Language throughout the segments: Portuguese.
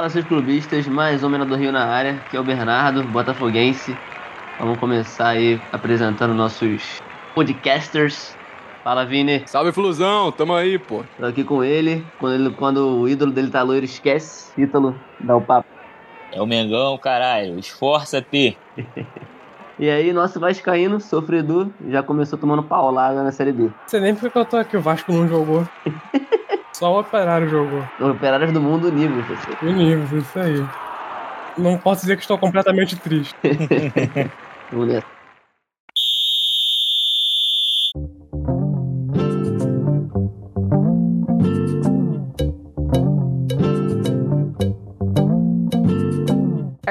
Fala, seus clubistas, mais um do Rio na área, que é o Bernardo, botafoguense. Vamos começar aí apresentando nossos podcasters. Fala, Vini. Salve, Flusão, tamo aí, pô. Tô aqui com ele. Quando, ele, quando o ídolo dele tá loiro, esquece. Ítalo, dá o papo. É o Mengão, caralho. Esforça-te. E aí, nosso Vascaíno, sofredor, já começou tomando paulada na Série B. Não sei nem porque eu tô aqui, o Vasco não jogou. Só o Operário jogou. Operários do mundo nível, pessoal. Unidos, isso aí. Não posso dizer que estou completamente triste. Vamos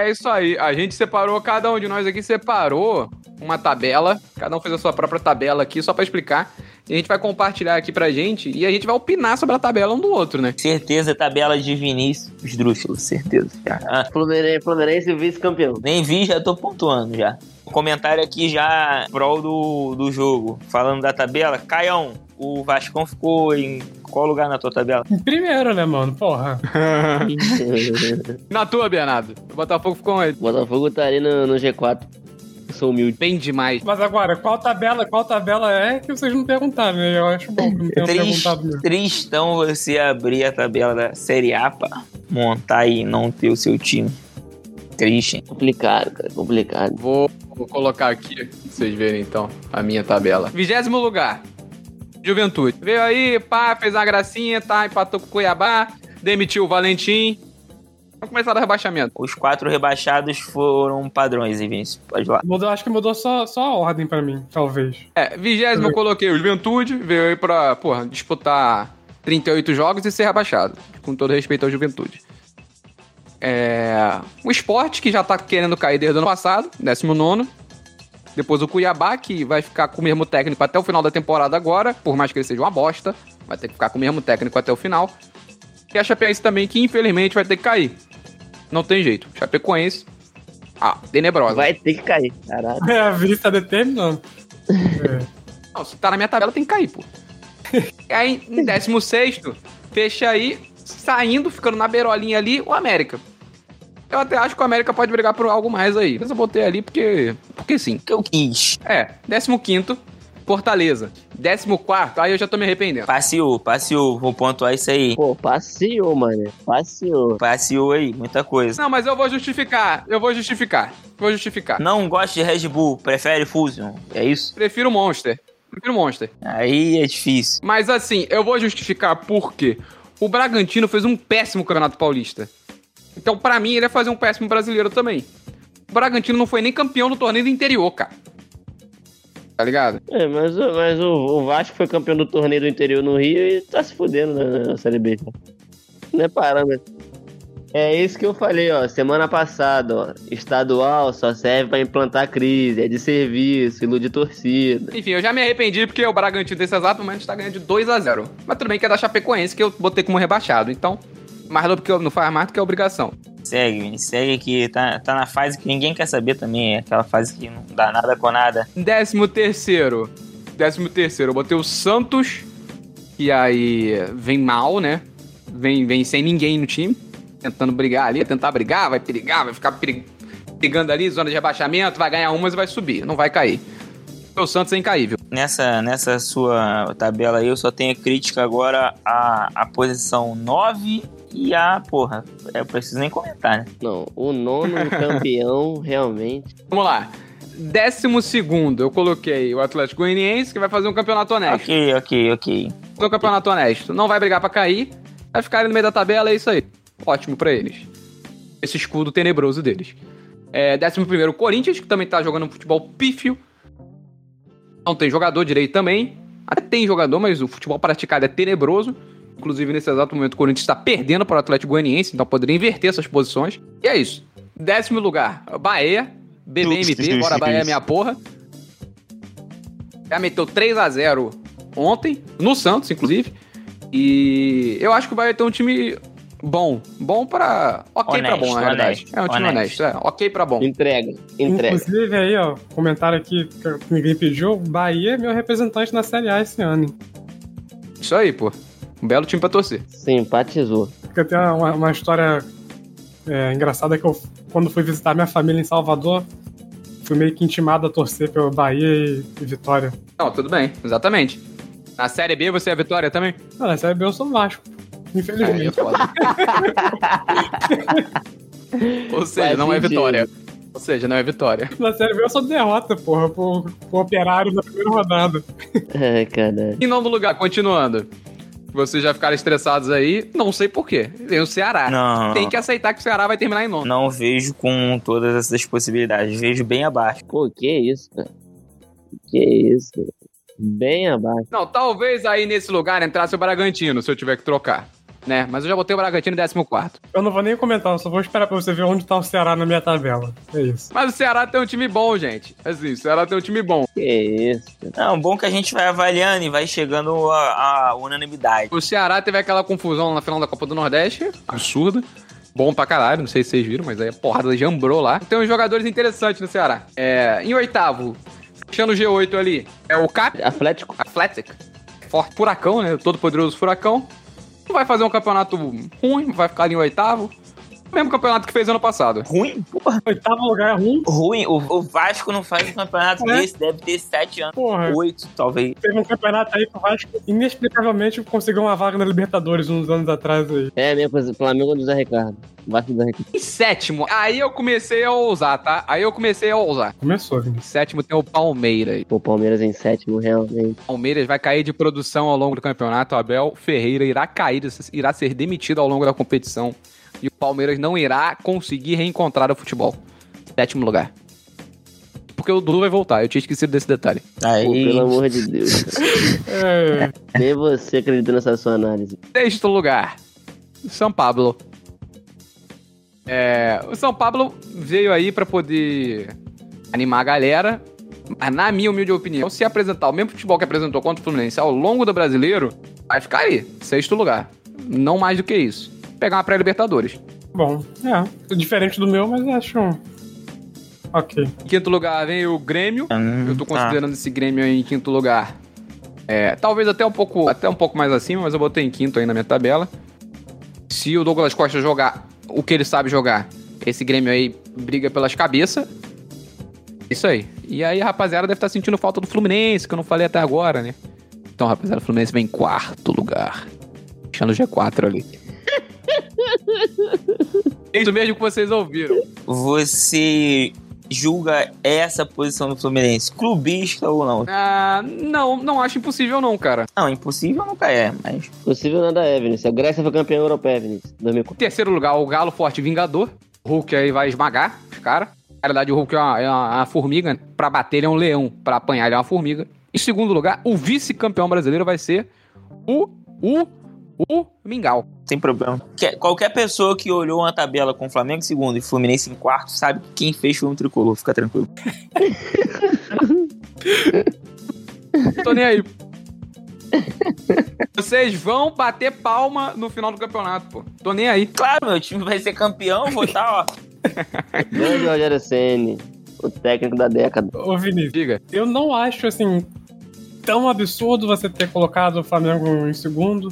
É isso aí, a gente separou, cada um de nós aqui separou uma tabela, cada um fez a sua própria tabela aqui, só pra explicar. E a gente vai compartilhar aqui pra gente e a gente vai opinar sobre a tabela um do outro, né? Certeza, tabela de Vinícius Drúxulo, certeza. Ah, Fluminense, Fluminense vice-campeão. nem vi, já tô pontuando já. Comentário aqui já prol do, do jogo. Falando da tabela, Caião, o Vascão ficou em qual lugar na tua tabela? Em primeiro, né, mano? Porra. Na tua, Bernardo, o Botafogo ficou onde? Botafogo tá ali no, no G4. Eu sou humilde. Bem demais. Mas agora, qual tabela, qual tabela é que vocês não perguntaram, né? Eu acho bom que não tenham Triste, perguntado mesmo. tristão você abrir a tabela da Série A pra montar e não ter o seu time. Triste, hein? Complicado, cara, complicado. Vou, vou colocar aqui, pra vocês verem então a minha tabela. Vigésimo lugar, Juventude. Veio aí, pá, fez uma gracinha, tá, empatou com o Cuiabá, demitiu o Valentim. Vamos começar do rebaixamento. Os quatro rebaixados foram padrões, hein, Vinícius? Pode lá. Mudou, acho que mudou só, só a ordem pra mim, talvez. É, vigésimo eu coloquei o Juventude, veio aí pra, porra, disputar 38 jogos e ser rebaixado. Com todo respeito ao Juventude. É, o Sport, que já tá querendo cair desde o ano passado, 19. Depois o Cuiabá, que vai ficar com o mesmo técnico até o final da temporada agora, por mais que ele seja uma bosta, vai ter que ficar com o mesmo técnico até o final. E a Chapecoense também, que infelizmente vai ter que cair. Não tem jeito. Chapecoense, ah, tenebrosa. Vai ter que cair, caralho. É, a Vinícius tá determinando. É. Não, se tá na minha tabela, tem que cair, pô. E aí, em 16, fecha aí, saindo, ficando na beirolinha ali, o América. Eu até acho que o América pode brigar por algo mais aí. Mas eu botei ali porque. Porque sim. que eu quis. É, 15, Fortaleza. 14, aí eu já tô me arrependendo. Passeou, passeou. Vou pontuar isso aí. Pô, passeou, mano. Passeou. Passeou aí, muita coisa. Não, mas eu vou justificar. Eu vou justificar. Vou justificar. Não gosta de Red Bull, prefere Fusion. É isso? Prefiro Monster. Prefiro Monster. Aí é difícil. Mas assim, eu vou justificar porque o Bragantino fez um péssimo Campeonato Paulista. Então, pra mim, ele ia fazer um péssimo brasileiro também. O Bragantino não foi nem campeão do torneio do interior, cara. Tá ligado? É, mas, o- mas o, o Vasco foi campeão do torneio do interior no Rio e tá se fudendo na, na Série B. Não é parâmetro. É isso que eu falei, ó, semana passada, ó. Estadual só serve pra implantar crise, é de serviço, ilude torcida. Enfim, eu já me arrependi porque o Bragantino desse exato momento está ganhando de 2 a 0 Mas tudo bem que é da Chapecoense que eu botei como rebaixado. Então, mais do que não faz mais do que a obrigação. Segue, segue que tá, tá na fase que ninguém quer saber também. É aquela fase que não dá nada com nada. Décimo terceiro. Décimo terceiro, eu botei o Santos, que aí vem mal, né? Vem, vem sem ninguém no time. Tentando brigar ali, tentar brigar, vai perigar, vai ficar brigando ali, zona de rebaixamento, vai ganhar umas e vai subir, não vai cair. O Santos é incaível. Nessa, nessa sua tabela aí, eu só tenho crítica agora à, à posição 9 e a, porra, eu preciso nem comentar, né? Não, o nono campeão, realmente. Vamos lá. Décimo segundo, eu coloquei o Atlético Goianiense, que vai fazer um campeonato honesto. Ok, ok, ok. Fazer um campeonato honesto. Não vai brigar pra cair, vai ficar ali no meio da tabela, é isso aí. Ótimo pra eles. Esse escudo tenebroso deles. É, décimo primeiro, o Corinthians, que também tá jogando um futebol pífio. Não tem jogador direito também. Até tem jogador, mas o futebol praticado é tenebroso. Inclusive, nesse exato momento, o Corinthians está perdendo para o Atlético Goianiense, então poderia inverter essas posições. E é isso. Décimo lugar, Bahia. BBMP, bora Bahia, minha porra. Já meteu 3 a 0 ontem, no Santos, inclusive. E eu acho que o Bahia tem um time bom. Bom pra. Ok pra Honesto, bom, na realidade. honesto, é um time honesto. honesto. É, ok pra bom. Entrega, entrega. Inclusive aí, ó, comentário aqui que ninguém pediu. Bahia é meu representante na Série A esse ano. hein? Isso aí, pô. Um belo time pra torcer. Simpatizou. Porque eu tenho uma, uma história É engraçado é que eu, quando fui visitar minha família em Salvador, fui meio que intimado a torcer pelo Bahia e, e Vitória. Não, tudo bem, exatamente. Na Série B você é a Vitória também? Não, na Série B eu sou Vasco. Aí é Infelizmente. foda. Ou seja, Faz não é sentido. vitória. Ou seja, não é vitória. Na Série B eu sou derrota, porra, pro, pro operário na primeira rodada. Ai, caralho. Em nono lugar, continuando. Vocês já ficaram estressados aí, não sei porquê. Tem o Ceará. Não. Tem que aceitar que o Ceará vai terminar em nono. Não vejo com todas essas possibilidades. Vejo bem abaixo. Pô, que isso, cara? Que isso? Bem abaixo. Não, talvez aí nesse lugar entrasse o Bragantino, se eu tiver que trocar. Né? Mas eu já botei o Bragantino em 14. Eu não vou nem comentar, eu só vou esperar pra você ver onde tá o Ceará na minha tabela. É isso. Mas o Ceará tem um time bom, gente. Assim, o Ceará tem um time bom. Que isso? Não, bom que a gente vai avaliando e vai chegando a, a unanimidade. O Ceará teve aquela confusão na final da Copa do Nordeste, absurda. Bom pra caralho, não sei se vocês viram, mas aí a porrada jambrou lá. Tem uns jogadores interessantes no Ceará. É, em oitavo, fechando o G8 ali, é o Cap, Atlético. Athletic. Forte Furacão, né? Todo poderoso Furacão. Vai fazer um campeonato ruim, vai ficar ali em oitavo. O mesmo campeonato que fez ano passado. Ruim? Porra, Oitavo lugar é ruim, ruim. O, o Vasco não faz um campeonato É. desse, deve ter sete anos. porra. Oito, talvez. Teve um campeonato aí que o Vasco inexplicavelmente conseguiu uma vaga na Libertadores uns anos atrás aí. É, mesmo, exemplo, Flamengo do Zé Ricardo. Vasco do Zé Ricardo. Em sétimo, aí eu comecei a ousar, tá? Aí eu comecei a ousar. Começou, Em Vinícius. sétimo tem o Palmeiras. Pô, Palmeiras em sétimo, realmente. Palmeiras vai cair de produção ao longo do campeonato. O Abel Ferreira irá cair, irá ser demitido ao longo da competição. E o Palmeiras não irá conseguir reencontrar o futebol. Sétimo lugar. Porque o Dudu vai voltar, eu tinha esquecido desse detalhe. Aí, Pô, pelo amor de Deus. Nem você acredita nessa sua análise. Sexto lugar, São Paulo. É, o São Paulo veio aí pra poder animar a galera, mas na minha humilde opinião, se apresentar o mesmo futebol que apresentou contra o Fluminense ao longo do brasileiro, vai ficar aí, sexto lugar. Não mais do que isso. Pegar uma pré-libertadores. bom, é. Diferente do meu, mas acho. Ok. Em quinto lugar vem o Grêmio. Hum, Eu tô tá. considerando esse Grêmio aí em quinto lugar. É, talvez até um pouco, até um pouco mais acima, mas eu botei em quinto aí na minha tabela. Se o Douglas Costa jogar o que ele sabe jogar, esse Grêmio aí briga pelas cabeças. Isso aí. E aí a rapaziada deve estar sentindo falta do Fluminense, que eu não falei até agora, né? Então, rapaziada, o Fluminense vem em quarto lugar. Deixando o G4 ali. É Isso mesmo que vocês ouviram. Você julga essa posição do Fluminense clubista ou não? Ah, não, não acho impossível não, cara. Não, impossível nunca é, mas Possível nada é, Vinícius. A Grécia foi campeã europeia, Vinícius. 2004. Terceiro lugar, o Galo Forte Vingador. O Hulk aí vai esmagar os caras. Na realidade, o Hulk é uma, é uma- uma formiga. Pra bater, ele é um leão. Pra apanhar, ele é uma formiga. Em segundo lugar, o vice-campeão brasileiro vai ser o. O. O Mingau. sem problema. Que- qualquer pessoa que olhou uma tabela com Flamengo em segundo e Fluminense em quarto sabe que quem fez foi um tricolor, fica tranquilo. Tô nem aí. Vocês vão bater palma no final do campeonato, pô. Tô nem aí. Claro, meu time vai ser campeão, vou estar, ó. Grande Rogério Senni, o técnico da década. Ô, Vinícius, Diga. eu não acho assim tão absurdo você ter colocado o Flamengo em segundo.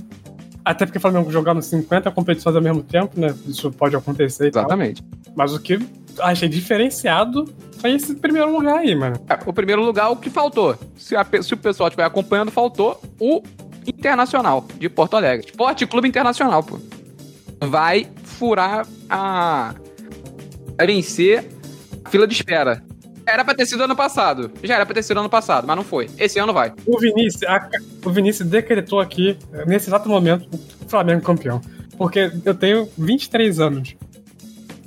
Até porque o Flamengo jogando 50 competições ao mesmo tempo, né? Isso pode acontecer e tal. Exatamente. Mas o que achei diferenciado foi esse primeiro lugar aí, mano. É, O primeiro lugar, o que faltou? Se, a se o pessoal estiver acompanhando, faltou o Internacional de Porto Alegre. Esporte Clube Internacional, pô. Vai furar a. Vencer a fila de espera. Era pra ter sido ano passado. Já era pra ter sido ano passado, mas não foi. Esse ano vai. O Vinícius, a- o Vinícius decretou aqui, nesse exato momento, o Flamengo campeão. Porque eu tenho 23 anos.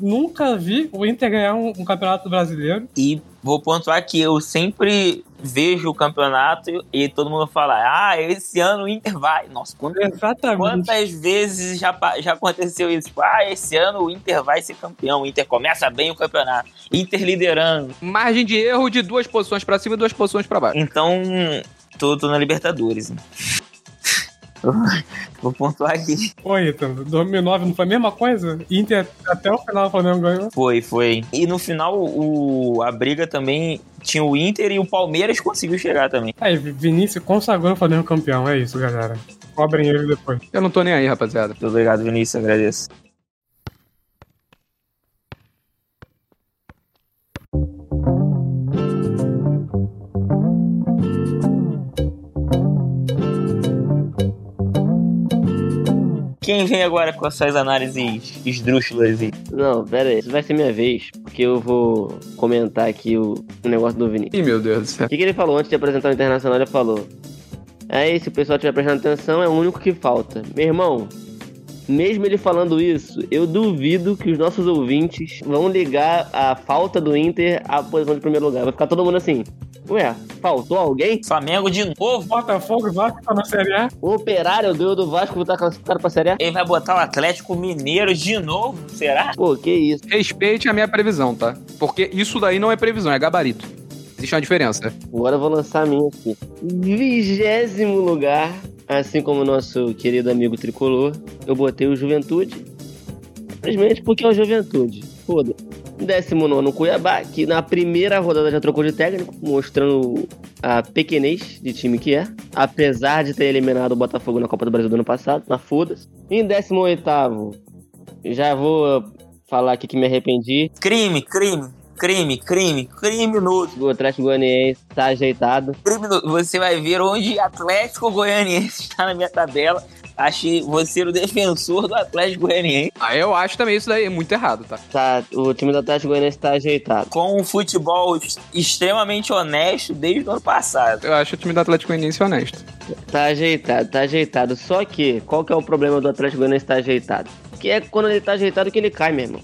Nunca vi o Inter ganhar um, um campeonato brasileiro. E vou pontuar que eu sempre vejo o campeonato e todo mundo fala: Ah, esse ano o Inter vai. Nossa, quant- Exatamente. quantas vezes já, já aconteceu isso? Tipo, ah, esse ano o Inter vai ser campeão. O Inter começa bem o campeonato. Inter liderando. Margem de erro de duas posições pra cima e duas posições pra baixo. Então, tô, tô na Libertadores. né? Vou pontuar aqui. Oi, então, 2009 não foi a mesma coisa? Inter até o final o Flamengo ganhou. Foi, foi. E no final, o, a briga também tinha o Inter e o Palmeiras conseguiu chegar também. Aí, Vinícius consagrou o Flamengo campeão. É isso, galera. Cobrem ele depois. Eu não tô nem aí, rapaziada. Muito obrigado, Vinícius, agradeço. Quem vem agora com essas análises esdrúxulas aí? Não, pera aí, isso vai ser minha vez, porque eu vou comentar aqui o, o negócio do Vinícius. Ih, meu Deus do céu. O que, que ele falou antes de apresentar o Internacional? Ele falou: É, se o pessoal estiver prestando atenção, é o único que falta. Meu irmão, mesmo ele falando isso, eu duvido que os nossos ouvintes vão ligar a falta do Inter à posição de primeiro lugar. Vai ficar todo mundo assim. Ué, faltou alguém? Flamengo de novo? Botafogo e Vasco tá na Série A. O Operário ganhou do Vasco tá classificado pra Série A? Ele vai botar o Atlético Mineiro de novo? Será? Pô, que isso. Respeite a minha previsão, tá? Porque isso daí não é previsão, é gabarito. Existe uma diferença. Agora eu vou lançar a minha aqui. Vigésimo lugar, assim como o nosso querido amigo tricolor, eu botei o Juventude. Simplesmente porque é o Juventude. Foda. 19 Cuiabá, que na primeira rodada já trocou de técnico, mostrando a pequenez de time que é. Apesar de ter eliminado o Botafogo na Copa do Brasil do ano passado, na foda-se. Em 18, já vou falar aqui que me arrependi. Crime, crime, crime, crime, criminoso. O Atlético Goianiense tá ajeitado. Criminoso. Você vai ver onde Atlético Goianiense está na minha tabela. Achei você o defensor do Atlético Goianiense. Ah, eu acho também isso daí muito errado, tá? Tá, o time do Atlético Goianiense tá ajeitado. Com um futebol ex- extremamente honesto desde o ano passado. Eu acho o time do Atlético Goianiense honesto. Tá ajeitado, tá ajeitado. Só que, qual que é o problema do Atlético Goianiense tá ajeitado? Que é quando ele tá ajeitado que ele cai, meu irmão.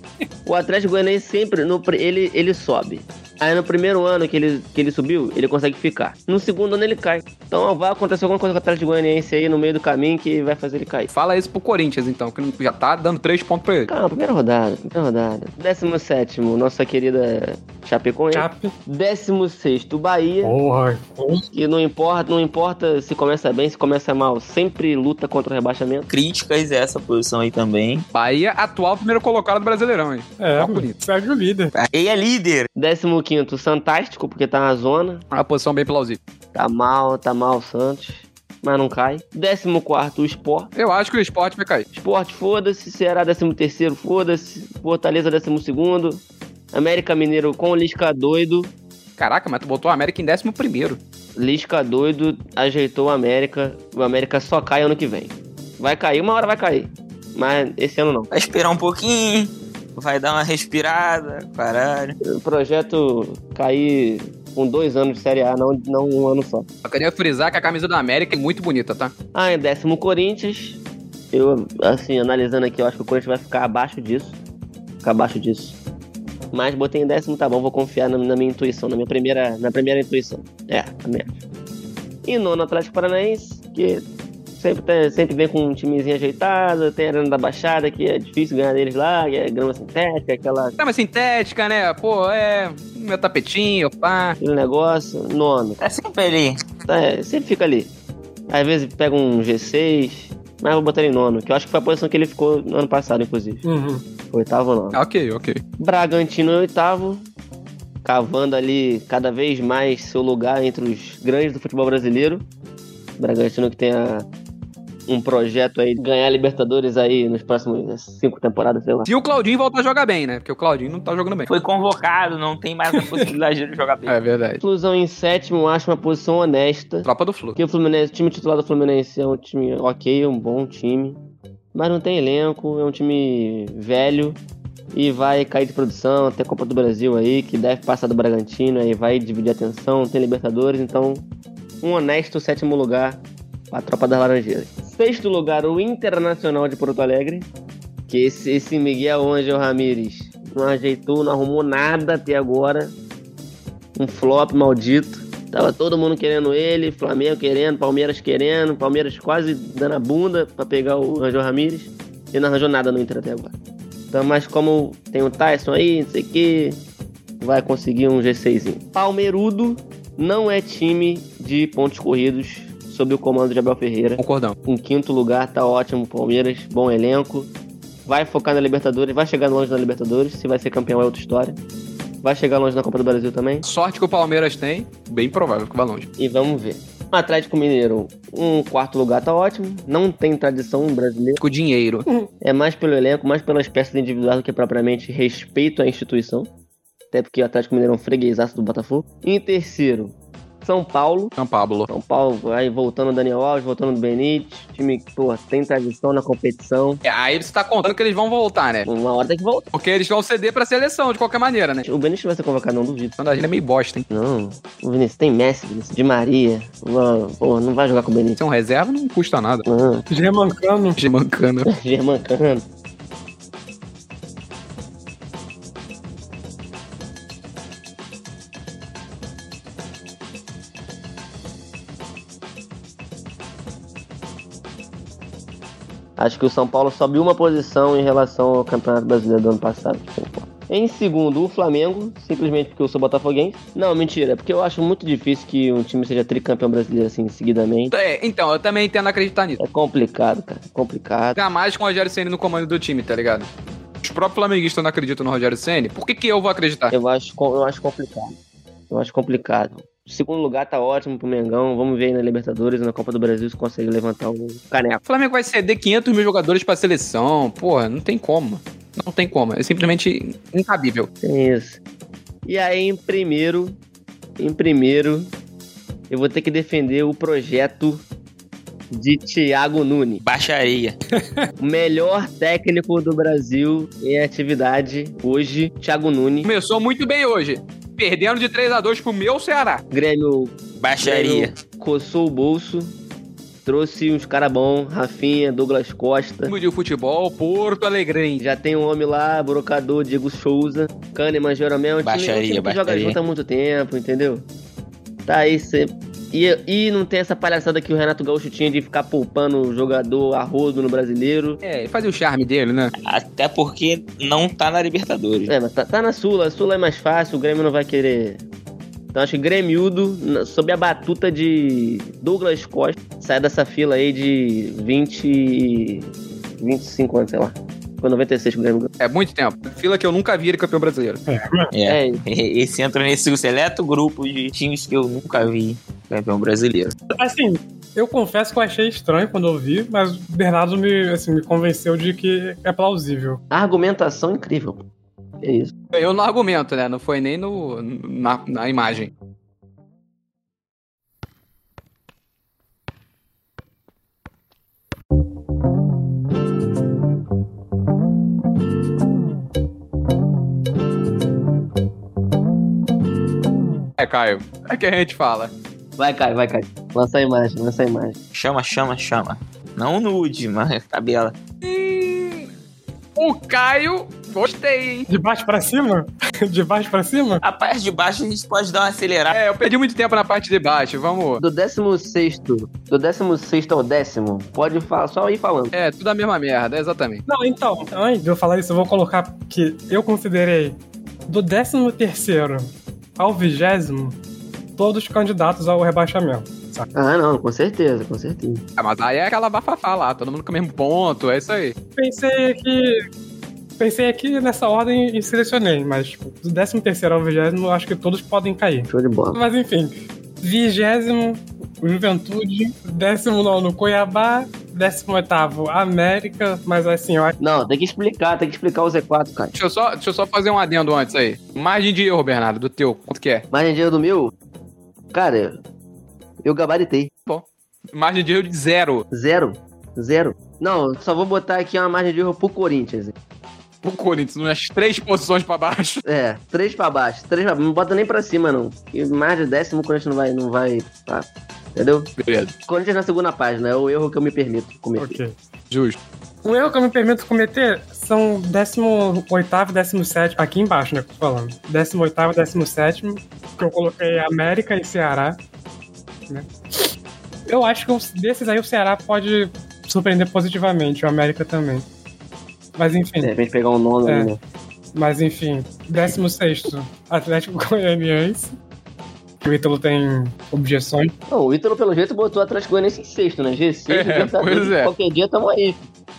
O Atlético Goianiense sempre, no, ele, ele sobe. Aí no primeiro ano que ele, que ele subiu, ele consegue ficar. No segundo ano ele cai. Então vai acontecer alguma coisa com o Atlético Goianiense aí no meio do caminho que vai fazer ele cair. Fala isso pro Corinthians, então, que já tá dando três pontos pra ele. Calma, primeira rodada, primeira rodada. 17 nossa querida Chapecoense. Chape. 16 Bahia. Porra. Que não importa, não importa se começa bem, se começa mal, sempre luta contra o rebaixamento. Críticas a essa posição aí também. Bahia, atual primeiro colocado do Brasileirão, hein? É, bonito. segue o líder. Aí é líder. 15 Santástico, porque tá na zona. Uma posição bem plausível. Tá mal, tá mal o Santos. Mas não cai. 14 o Sport. Eu acho que o esporte vai cair. Sport, foda-se. Ceará, 13 foda-se. Fortaleza, 12 América Mineiro com Lisca doido. Caraca, mas tu botou o América em décimo primeiro. Lisca doido ajeitou o América. O América só cai ano que vem. Vai cair, uma hora vai cair. Mas esse ano não. Vai esperar um pouquinho. Vai dar uma respirada. Caralho. O projeto cair com dois anos de Série A, não, não um ano só. Eu queria frisar que a camisa do América é muito bonita, tá? Ah, em décimo Corinthians. Eu, assim, analisando aqui, eu acho que o Corinthians vai ficar abaixo disso. Ficar abaixo disso. Mas botei em décimo, tá bom, vou confiar na, na minha intuição, na minha primeira, na primeira intuição. É, também acho. E nono Atlético Paranaense, que sempre, tem- sempre vem com um timezinho ajeitado, tem a Arena da Baixada, que é difícil ganhar deles lá, que é grama sintética, aquela, Grama sintética, né? Pô, é. Meu tapetinho, pá. aquele negócio. Nono, Tá sempre ali. É, sempre fica ali. Às vezes pega um G6, mas vou botar ele em nono, que eu acho que foi a posição que ele ficou no ano passado, inclusive. Uhum. Oitavo não. Ok, ok. Bragantino em oitavo, cavando ali cada vez mais seu lugar entre os grandes do futebol brasileiro. Bragantino que tem a- um projeto aí de ganhar Libertadores aí nos próximos cinco temporadas, sei lá. Se o Claudinho voltar a jogar bem, né? Porque o Claudinho não tá jogando bem. Foi convocado, não tem mais a possibilidade de jogar bem. É verdade. Flusão em sétimo, acho uma posição honesta. Tropa do Flu. Porque o Fluminense, o time titular do Fluminense é um time ok, um bom time. Mas não tem elenco, é um time velho e vai cair de produção. Tem Copa do Brasil aí, que deve passar do Bragantino, aí vai dividir a atenção, tem Libertadores, então um honesto sétimo lugar para a tropa das Laranjeiras. Sexto lugar, o Internacional de Porto Alegre, que esse, esse Miguel Ângelo Ramírez não ajeitou, não arrumou nada até agora. Um flop maldito. Tava todo mundo querendo ele, Flamengo querendo, Palmeiras querendo, Palmeiras quase dando a bunda pra pegar o Angel Ramírez. E não arranjou nada no Inter até agora. Então, mas como tem o Tyson aí, não sei o que, vai conseguir um G6. Palmeirudo não é time de pontos corridos sob o comando de Abel Ferreira. Concordão. Em quinto lugar, tá ótimo, Palmeiras, bom elenco. Vai focar na Libertadores, vai chegar longe na Libertadores. Se vai ser campeão é outra história. Vai chegar longe na Copa do Brasil também. Sorte que o Palmeiras tem, bem provável que vá longe. E vamos ver. Atlético Mineiro, um quarto lugar tá ótimo. Não tem tradição brasileira. Com dinheiro. É mais pelo elenco, mais pelas peças individuais do que propriamente respeito à instituição. Até porque o Atlético Mineiro é um freguesaço do Botafogo. Em terceiro, São Paulo. São Pablo. São Paulo, aí voltando o Daniel Alves, voltando o Benítez. Time que, pô, tem tradição na competição. É, aí você tá contando que eles vão voltar, né? Uma hora tem que voltar. Porque eles vão ceder pra seleção, de qualquer maneira, né? O Benítez vai ser convocado, não duvido. Quando a gente é meio bosta, hein? Não, o Vinícius tem Messi, Vinícius de Maria. Não, Pô, não vai jogar com o Benítez. Se é um reserva, não custa nada. Não, Germancano. Gemancana. Germancano. Acho que o São Paulo sobe uma posição em relação ao Campeonato Brasileiro do ano passado. Em segundo, o Flamengo, simplesmente porque eu sou botafoguense. Não, mentira, é porque eu acho muito difícil que um time seja tricampeão brasileiro assim, seguidamente. É, então, eu também tendo a acreditar nisso. É complicado, cara, é complicado. Ainda mais com o Rogério Senna no comando do time, tá ligado? Os próprios flamenguistas não acreditam no Rogério Senna. Por que, que eu vou acreditar? Eu acho, eu acho complicado. Eu acho complicado. O segundo lugar tá ótimo pro Mengão. Vamos ver aí na Libertadores e na Copa do Brasil se consegue levantar o caneco. O Flamengo vai ceder 500 mil jogadores pra seleção. Porra, não tem como. Não tem como. É simplesmente incabível. Tem isso. E aí, em primeiro, em primeiro, eu vou ter que defender o projeto de Thiago Nunes. Baixaria. O melhor técnico do Brasil em atividade hoje, Thiago Nunes. Começou muito bem hoje. Perdendo de 3 a 2 pro meu Ceará. Grêmio Baixaria. Grêmio coçou o bolso, trouxe uns cara bom, Rafinha, Douglas Costa. Time de futebol, Porto Alegrense. Já tem um homem lá, brocador, Diego Souza, Kahneman, Jeromel. um time- Baixaria, um time que joga baixaria. junto há muito tempo, entendeu? Tá aí, cê... e, e não tem essa palhaçada que o Renato Gaúcho tinha de ficar poupando o jogador a rodo no brasileiro. É, ele fazia o charme dele, né? Até porque não tá na Libertadores. É, mas tá, tá na Sula, a Sula é mais fácil, o Grêmio não vai querer. Então acho que Grêmiudo, na- sob a batuta de Douglas Costa, sai dessa fila aí de 20. 25 anos, sei lá. Foi 96 que o Grêmio ganhou. É muito tempo. Fila que eu nunca vi ele campeão brasileiro. É. É, Esse entra nesse seleto grupo de times que eu nunca vi campeão brasileiro. Assim, eu confesso que eu achei estranho quando eu vi, mas o Bernardo me, assim, me convenceu de que é plausível. argumentação incrível. É isso. Eu no argumento, né? Não foi nem no, na, na imagem. É, Caio. É que a gente fala. Vai, Caio, vai, Caio. Lança a imagem, lança a imagem. Chama, chama, chama. Não nude, mas tabela. Hum, o Caio, gostei, hein? De baixo pra cima? De baixo pra cima? A parte de baixo a gente pode dar uma acelerada. É, eu perdi muito tempo na parte de baixo. Vamos. Do 16 do 16 ao décimo, pode falar, só ir falando. É, tudo a mesma merda, exatamente. Não, então, antes de eu falar isso, eu vou colocar que eu considerei do 13 terceiro ao vigésimo todos candidatos ao rebaixamento. sabe? Ah, não, com certeza, com certeza. Ah, mas aí é aquela bafafá lá, todo mundo com o mesmo ponto, é isso aí. Pensei aqui. Pensei aqui nessa ordem e selecionei, mas tipo, do 13 terceiro ao vigésimo, eu acho que todos podem cair. Show de bola. Mas enfim, vigésimo, Juventude, décimo nono, Cuiabá, décimo oitavo, América, mas assim, eu acho Não, tem que explicar, tem que explicar o Z4, cara. Deixa eu só, deixa eu só fazer um adendo antes aí. Margem de erro, Bernardo, do teu, quanto que é? Margem de erro do meu, cara, eu gabaritei. Margem de erro de zero. Zero. Zero. Não, só vou botar aqui uma margem de erro pro Corinthians. O Corinthians, umas três posições pra baixo. É, três pra baixo. Três pra... Não bota nem pra cima, não. E mais de décimo, o Corinthians não vai. Não vai tá? Entendeu? Beleza, Corinthians na segunda página, é o erro que eu me permito cometer. ok. justo. O erro que eu me permito cometer são 18 e 17, aqui embaixo, né, que eu tô falando. 18 e 17, que eu coloquei América e Ceará. Né? Eu acho que desses aí o Ceará pode surpreender positivamente, o América também. Mas enfim, De repente pegar um nono É. né? mas enfim. 16, Atlético Goianiense. O Ítalo tem objeções. Não, o Ítalo, pelo jeito, botou o Atlético Goianiense em sexto, né? G6, É, Libertadores, pois é. qualquer dia tamo aí.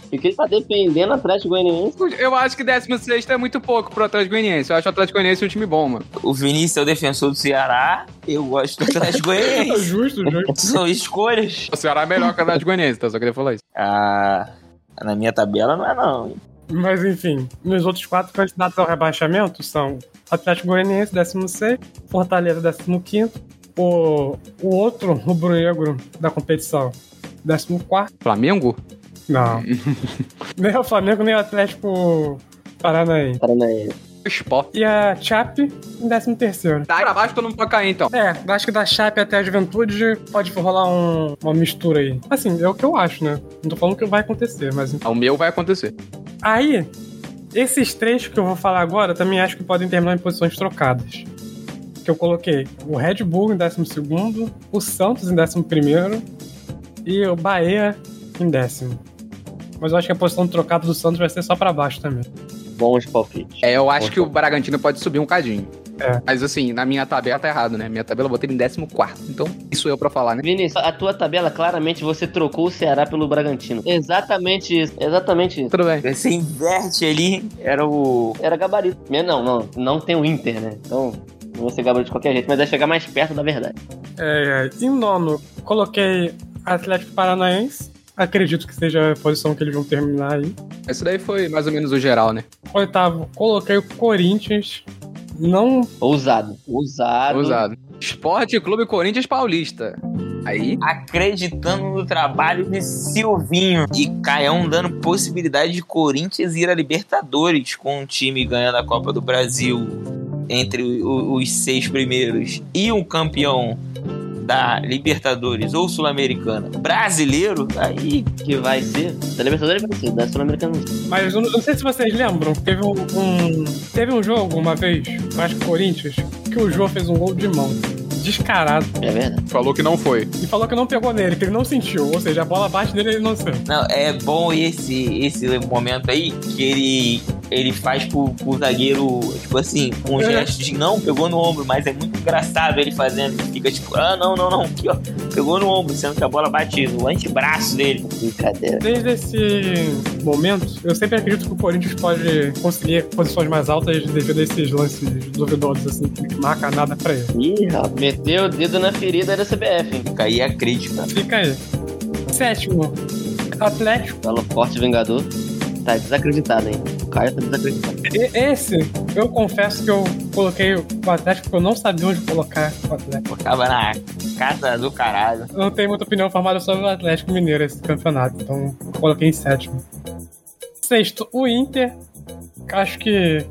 E que ele tá defendendo o Atlético Goianiense. Eu acho que 16 é muito pouco pro Atlético Goianiense. Eu acho o Atlético Goianiense um time bom, mano. O Vinícius é o defensor do Ceará. Eu gosto do Atlético Goianiense. Justo, justo. São escolhas. O Ceará é melhor que o Atlético Goianiense, tá? Só queria falar isso. Ah, na minha tabela não é não. Mas enfim, meus outros quatro candidatos ao rebaixamento são Atlético Goianiense, 16, Fortaleza, 15, O, o outro rubro-negro da competição, 14. Flamengo? Não. nem o Flamengo, nem o Atlético Paranaense. Paranaense. Sport. E a Chape em 13 terceiro. Tá pra baixo, todo mundo pode cair, então. É, acho que da Chape até a Juventude pode rolar um- uma mistura aí. Assim, é o que eu acho, né? Não tô falando que vai acontecer, mas... O meu vai acontecer. Aí, esses três que eu vou falar agora também acho que podem terminar em posições trocadas. Que eu coloquei o Red Bull em 12 o Santos em 11 e o Bahia em décimo. Mas eu acho que a posição trocada do Santos vai ser só pra baixo também. Bons palpites. É, eu acho que o Bragantino pode subir um cadinho. É. Mas assim, na minha tabela tá errado, né? Minha tabela eu botei em 14. Então, isso eu pra falar, né? Vinícius, a tua tabela, claramente, você trocou o Ceará pelo Bragantino. Exatamente isso. Exatamente isso. Tudo bem. Você inverte ali, era o. Era gabarito. Minha- Não, não. Não tem o Inter, né? Então, não vou ser gabarito de qualquer jeito, mas é chegar mais perto da verdade. É, em nono, coloquei Atlético Paranaense. Acredito que seja a posição que eles vão terminar aí. Esse daí foi mais ou menos o geral, né? Oitavo, coloquei o Corinthians. Não Ousado. Ousado. Usado. Esporte Clube Corinthians Paulista. Aí, Acreditando no trabalho de Silvinho. E Caião dando possibilidade de Corinthians ir a Libertadores com o time ganhando a Copa do Brasil entre os seis primeiros e um campeão da Libertadores ou Sul-Americana brasileiro, aí Que vai ser. Da Libertadores vai ser. Da Sul-Americana. Mas eu não, não sei se vocês lembram, teve um, um- teve um jogo uma vez, que Corinthians, que o João fez um gol de mão. Descarado. É verdade. falou que não foi. E falou que não pegou nele, que ele não sentiu. Ou seja, a bola bate nele e ele não sente. Não, é bom esse, esse momento aí que ele, ele faz pro, pro zagueiro, tipo assim, um É. gesto de não, pegou no ombro, mas é muito engraçado ele fazendo. Ele fica tipo, ah, não, não, não, aqui ó, pegou no ombro, sendo que a bola bate no antebraço dele. Brincadeira. Desde esse momento, eu sempre acredito que o Corinthians pode conseguir posições mais altas devido a esses lances duvidosos, assim, que marca nada pra ele. Ih, rapaz, meteu o dedo na ferida da CBF, hein? Fica aí a crítica. Fica aí. Sétimo, Atlético. Galo forte Vingador. Tá desacreditado, hein? Caio tá desacreditado. Esse, eu confesso que eu coloquei o Atlético porque eu não sabia onde colocar o Atlético. Ficava na casa do caralho. Eu não tenho muita opinião formada sobre o Atlético Mineiro esse campeonato, então eu coloquei em sétimo. Sexto, o Inter. Acho que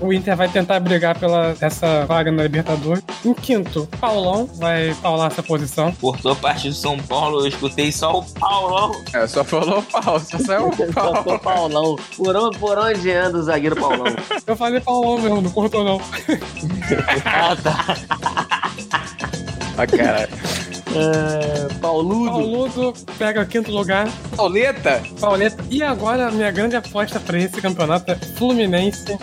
o Inter vai tentar brigar pela essa vaga na Libertadores. Em quinto, Paulão vai paular essa posição. Cortou parte do São Paulo, eu escutei só o Paulão. É, só falou pau, só saiu o Só pau. ficou Paulão. Por onde, por onde anda o zagueiro Paulão? Eu falei Paulão mesmo, não cortou não. Ah, tá. Ah, caralho. É, Pauludo. Pauludo pega o quinto lugar. Pauleta? Pauleta. E agora a minha grande aposta pra esse campeonato é Fluminense.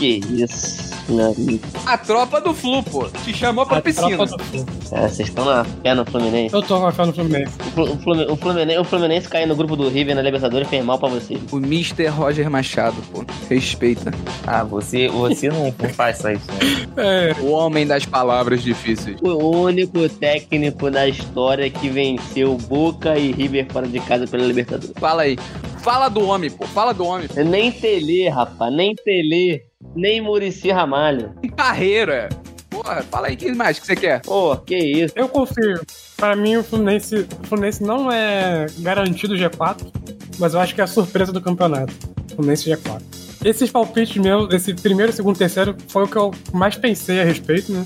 Que isso, meu amigo. A tropa do Flu, pô. Te chamou pra a piscina. tropa do Flu. É, vocês estão na fé no Fluminense. Eu tô com a fé no Fluminense. O, Flu- o Fluminense, o, Fluminense, o Fluminense cair no grupo do River na Libertadores fez mal pra vocês. O Mr. Roger Machado, pô. Respeita. Ah, você, você não, faz só isso, né? É, O homem das palavras difíceis. O único técnico da história que venceu Boca e River fora de casa pela Libertadores. Fala aí. Fala do homem, pô. Fala do homem. Nem Tele, rapaz, nem Tele, nem Murici Ramalho. Que carreira. Porra, fala aí. Que mais que você quer? Pô, que isso. eu confio. Pra mim, o Fluminense, o Fluminense não é garantido G4, mas eu acho que é a surpresa do campeonato. Fluminense G4. Esses palpites meus, esse primeiro, segundo, terceiro, foi o que eu mais pensei a respeito, né?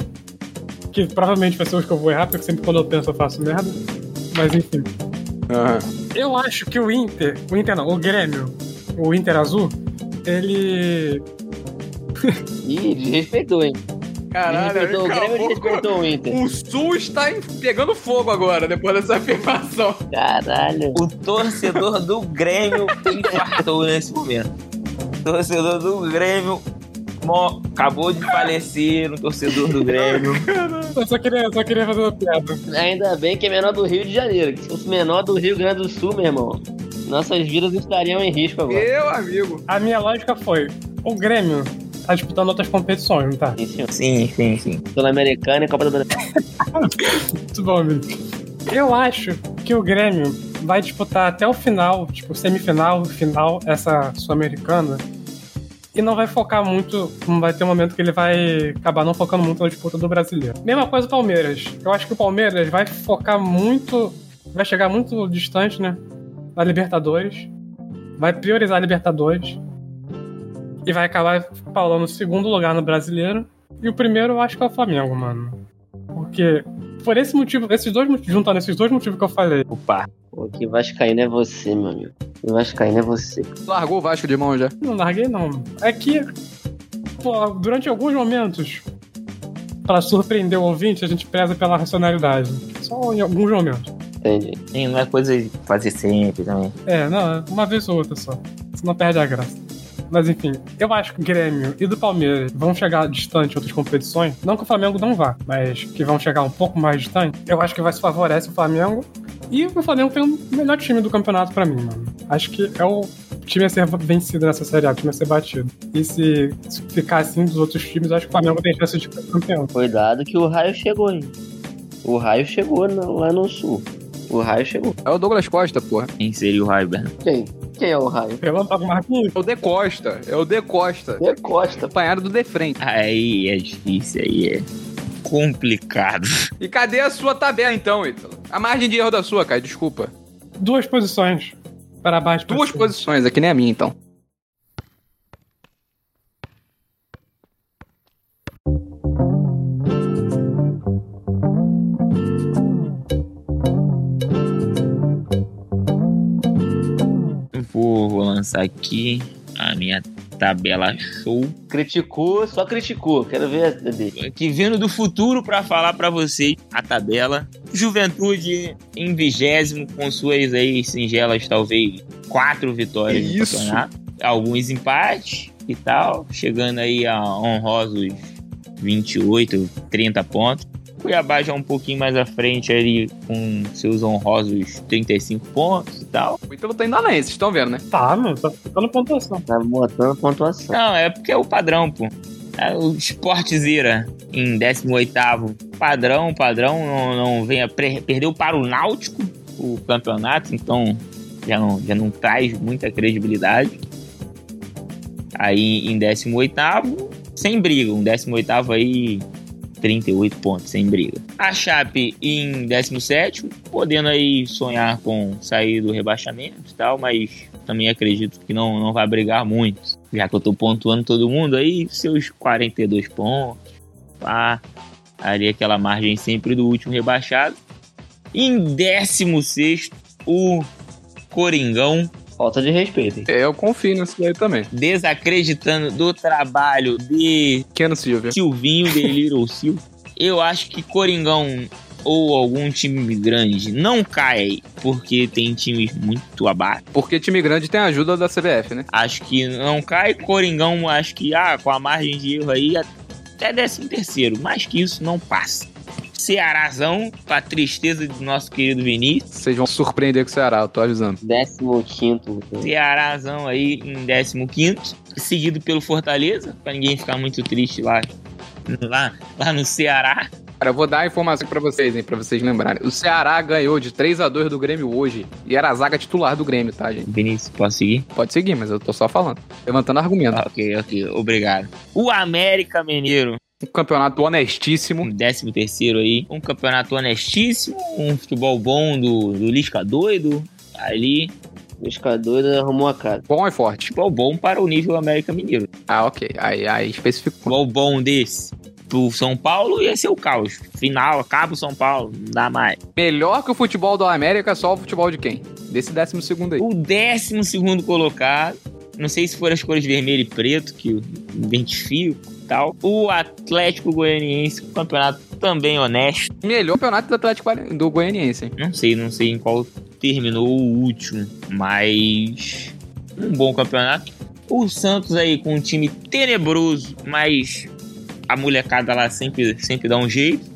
Que provavelmente vai ser os que eu vou errar, porque sempre quando eu penso eu faço merda. Mas enfim. Aham. Eu acho que o Inter, o Inter não, o Grêmio, o Inter Azul, ele. Ih, desrespeitou, hein? desrespeitou o Grêmio desrespeitou o Inter. O Sul está pegando fogo agora, depois dessa afirmação. Caralho. O torcedor do Grêmio infartou nesse momento. O torcedor do Grêmio mo- acabou de falecer um torcedor do Grêmio. Eu só queria, só queria fazer uma piada. Ainda bem que é menor do Rio de Janeiro. Que se fosse menor do Rio Grande do Sul, meu irmão, nossas vidas estariam em risco agora. Meu amigo. A minha lógica foi: o Grêmio tá disputando outras competições, não tá? Sim. Sim, sim, sim. Sul-Americana e Copa do Brasil. Muito bom, amigo. Eu acho que o Grêmio vai disputar até o final, tipo, semifinal, final, essa Sul-Americana, e não vai focar muito. Vai ter um momento que ele vai acabar não focando muito na disputa do brasileiro. Mesma coisa o Palmeiras. Eu acho que o Palmeiras vai focar muito. Vai chegar muito distante, né? Da Libertadores. Vai priorizar a Libertadores. E vai acabar falando o segundo lugar no brasileiro. E o primeiro eu acho que é o Flamengo, mano. Porque. Por esse motivo, esses dois motivos, juntando esses dois motivos que eu falei, Opa. Pô, que Vascaíno é você, meu amigo. Que Vascaíno é você. Largou o Vasco de mão já. Não larguei, não. É que, pô, durante alguns momentos, pra surpreender o ouvinte, a gente preza pela racionalidade. Só em alguns momentos. Entendi. Sim, não é coisa de fazer sempre também. É, não, uma vez ou outra só. Senão perde a graça. Mas enfim, eu acho que o Grêmio e do Palmeiras vão chegar distante em outras competições. Não que o Flamengo não vá, mas que vão chegar um pouco mais distante. Eu acho que vai se favorece o Flamengo. E o Flamengo tem o melhor time do campeonato pra mim, mano. Acho que é o time a ser vencido nessa série A, o time a ser batido. E se, se ficar assim dos outros times, acho que o Flamengo tem chance de campeão. Cuidado que o raio chegou, hein? O raio chegou lá no sul. O raio chegou. É o Douglas Costa, porra. Quem seria o raio, Bernardo? Quem? Quem é o raio? Relâmpago Marquinhos. É o De Costa. É o De Costa. É Costa. Acompanhado do De Frente. Aí é difícil, aí é complicado. E cadê a sua tabela então, Ítalo? A margem de erro da sua, cara, desculpa. Duas posições para baixo. Duas posições, aqui nem a minha então. Lançar aqui a minha tabela show. Criticou, só criticou. Quero ver a Que vindo do futuro para falar para vocês a tabela. Juventude em vigésimo com suas aí singelas talvez quatro vitórias Que no isso? campeonato. Alguns empates e tal, chegando aí a honrosos 28, 30 pontos. Cuiabá já um pouquinho mais à frente ali com seus honrosos 35 pontos e tal. O Ítalo tá indo além, vocês estão vendo, né? Tá, mano, tá ficando pontuação. Tá botando pontuação. Não, é porque é o padrão, pô. É o Sportzira em 18º. Padrão, padrão, não, não venha perdeu para o Náutico o campeonato, então já não, já não traz muita credibilidade. Aí em 18º, sem briga, um 18º aí 38 pontos, sem briga. A Chape em 17º, podendo aí sonhar com sair do rebaixamento e tal, mas também acredito que não, não vai brigar muito. Já que eu tô pontuando todo mundo aí, seus 42 pontos. Pá, ali aquela margem sempre do último rebaixado. Em 16, o Coringão, Falta de respeito. hein? É, eu confio nisso daí também. desacreditando do trabalho de Keno Silvia. Silvinho, de Little Sil. Eu acho que Coringão ou algum time grande não cai porque tem times muito abaixo. Porque time grande tem a ajuda da CBF, né? Acho que não cai. Coringão, acho que ah, com a margem de erro aí, até 13 terceiro. Mais que isso, não passa. Cearazão, pra tristeza do nosso querido Vinícius. Vocês vão surpreender com o Ceará, eu tô avisando. Décimo quinto. Cearazão aí em 15, seguido pelo Fortaleza, pra ninguém ficar muito triste lá, lá, lá no Ceará. Cara, eu vou dar a informação pra vocês, hein, pra vocês lembrarem. O Ceará ganhou de 3 a 2 do Grêmio hoje. E era a zaga titular do Grêmio, tá, gente? Vinícius, posso seguir? Pode seguir, mas eu tô só falando. Levantando argumento. Ah, ok, ok, obrigado. O América Mineiro, Um campeonato honestíssimo. 13 terceiro aí, um campeonato honestíssimo, um futebol bom do, do Lisca doido, ali, O escador arrumou a casa. Bom e forte. futebol bom para o nível América Mineiro. Ah, ok. Aí, aí especificou. Futebol bom desse pro São Paulo ia ser o caos. Final, acaba o São Paulo, não dá mais. Melhor que o futebol do América é só o futebol de quem? Desse décimo segundo aí. O 12 segundo colocado, não sei se foram as cores vermelho e preto, que eu identifico tal. O Atlético Goianiense, um campeonato também honesto. Melhor campeonato do Atlético do Goianiense. hein? Não sei, não sei em qual terminou o último, mas um bom campeonato. O Santos aí com um time tenebroso, mas a molecada lá sempre, sempre dá um jeito.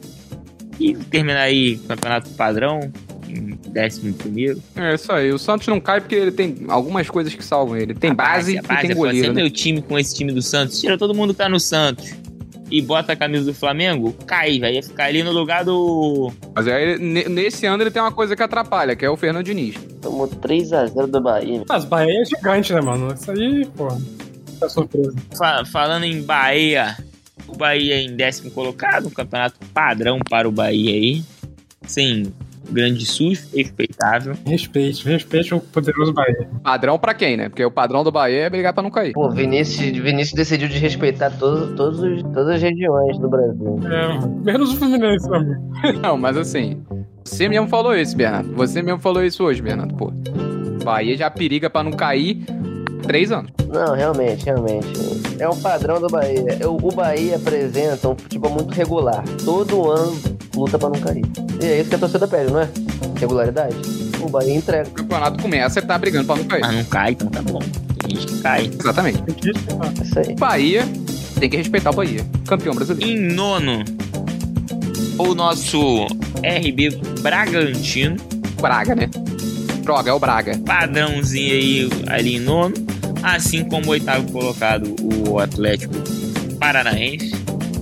E terminar aí campeonato padrão, em 11 primeiro. É isso aí. O Santos não cai porque ele tem algumas coisas que salvam ele. Tem base, a e tem é goleiro, fazer né? meu time com esse time do Santos. Tira todo mundo que tá no Santos e bota a camisa do Flamengo, cai, vai ficar ali no lugar do. Mas aí, ne- nesse ano ele tem uma coisa que atrapalha, que é o Fernando Diniz. Tomou 3x0 do Bahia. Mas Bahia é gigante, né, mano? Isso aí, pô. da surpresa. Fa- falando em Bahia, o Bahia em décimo colocado, um campeonato padrão para o Bahia aí. Sem grande susto, respeitável. Respeite, respeite o poderoso Bahia. Padrão pra quem, né? Porque o padrão do Bahia é brigar pra não cair. Pô, Vinícius, Vinícius decidiu desrespeitar todo, todos os- todas as regiões do Brasil. É, menos o Fluminense, amigo. Não, mas assim, você mesmo falou isso, Bernardo. Você mesmo falou isso hoje, Bernardo, pô. Bahia já periga pra não cair três anos. Não, realmente, realmente. É o padrão do Bahia. Eu- O Bahia apresenta um futebol muito regular. Todo ano luta pra não cair. E é isso que a torcida pede, não é? Regularidade. O Bahia entrega. O campeonato começa e tá brigando pra não cair. Mas não cai, então tá bom. Tem gente que cai. Exatamente. Tem que respeitar. É Isso aí. Bahia tem que respeitar o Bahia. Campeão brasileiro. Em nono, o nosso RB Bragantino. Braga, né? Droga, é o Braga. Padrãozinho aí ali em nono. Assim como o oitavo colocado, o Atlético Paranaense.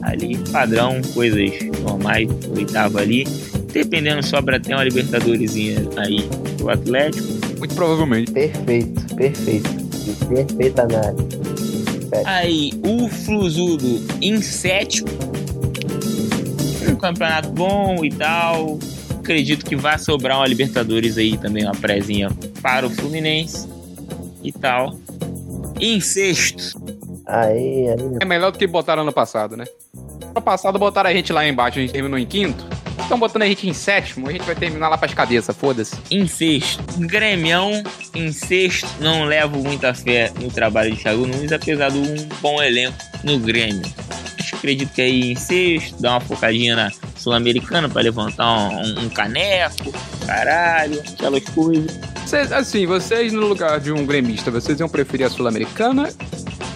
Ali, padrão, coisas normais. Oitavo ali. Dependendo, sobra até uma Libertadoresinha aí do Atlético. Muito provavelmente. Perfeito, perfeito. Perfeita análise. Aí, o Fluzudo em sétimo. Um campeonato bom e tal. Acredito que vai sobrar uma Libertadores aí também, uma prézinha para o Fluminense e tal. Em sexto, Aí, aí. É melhor do que botaram ano passado, né? Ano passado botaram a gente lá embaixo, a gente terminou em quinto. Estão botando a gente em sétimo, a gente vai terminar lá pras cabeças, foda-se. em sexto, Grêmio em sexto. Não levo muita fé no trabalho de Thiago Nunes, apesar de um bom elenco no Grêmio. Acredito que aí em sexto, dá uma focadinha na Sul-Americana para levantar um, um caneco, caralho, aquelas coisas. Vocês, assim, vocês no lugar de um gremista, vocês iam preferir a Sul-Americana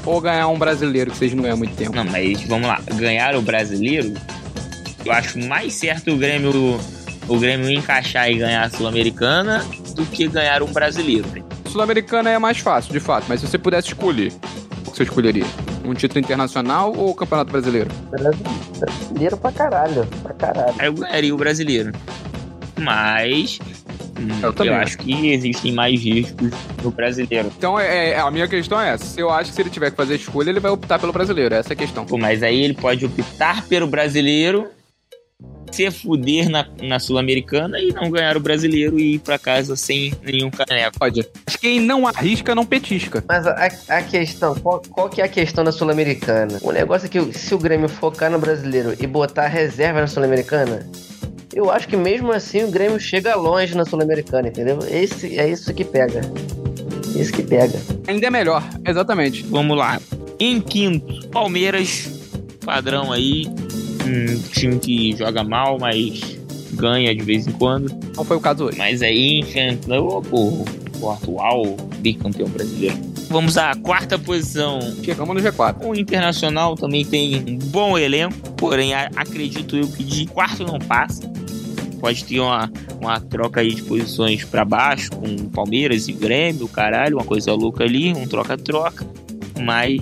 ou ganhar um brasileiro que vocês não ganham há muito tempo? Não, mas vamos lá, ganhar o brasileiro, eu acho mais certo o Grêmio, o Grêmio encaixar e ganhar a Sul-Americana do que ganhar um brasileiro. Sul-Americana é mais fácil, de fato, mas se você pudesse escolher, o que você escolheria? Um título internacional ou o Campeonato Brasileiro? Brasileiro pra caralho. Pra caralho. Eu ganharia o brasileiro. Mas hum, Eu eu, também. acho que existem mais riscos no brasileiro. Então, é, é- a minha questão é essa. Eu acho que se ele tiver que fazer escolha, ele vai optar pelo brasileiro. Essa é a questão. Pô, mas aí ele pode optar pelo brasileiro, se fuder na, na Sul-Americana e não ganhar o brasileiro e ir pra casa sem nenhum caneco. Pode. Acho que quem não arrisca, não petisca. Mas a, a questão, qual, qual que é a questão da Sul-Americana? O negócio é que se o Grêmio focar no brasileiro e botar reserva na Sul-Americana, eu acho que mesmo assim o Grêmio chega longe na Sul-Americana, entendeu? Esse, é isso que pega. Isso que pega. Ainda é melhor, exatamente. Vamos lá. Em quinto, Palmeiras, padrão aí. Um time que joga mal, mas ganha de vez em quando. Não foi o caso hoje. Mas aí enfrentou o, o atual bicampeão brasileiro. Vamos à quarta posição. Chegamos no G4. O Internacional também tem um bom elenco, porém acredito eu que de quarto não passa. Pode ter uma, uma troca aí de posições para baixo com o Palmeiras e Grêmio, caralho, uma coisa louca ali, um troca-troca. Mas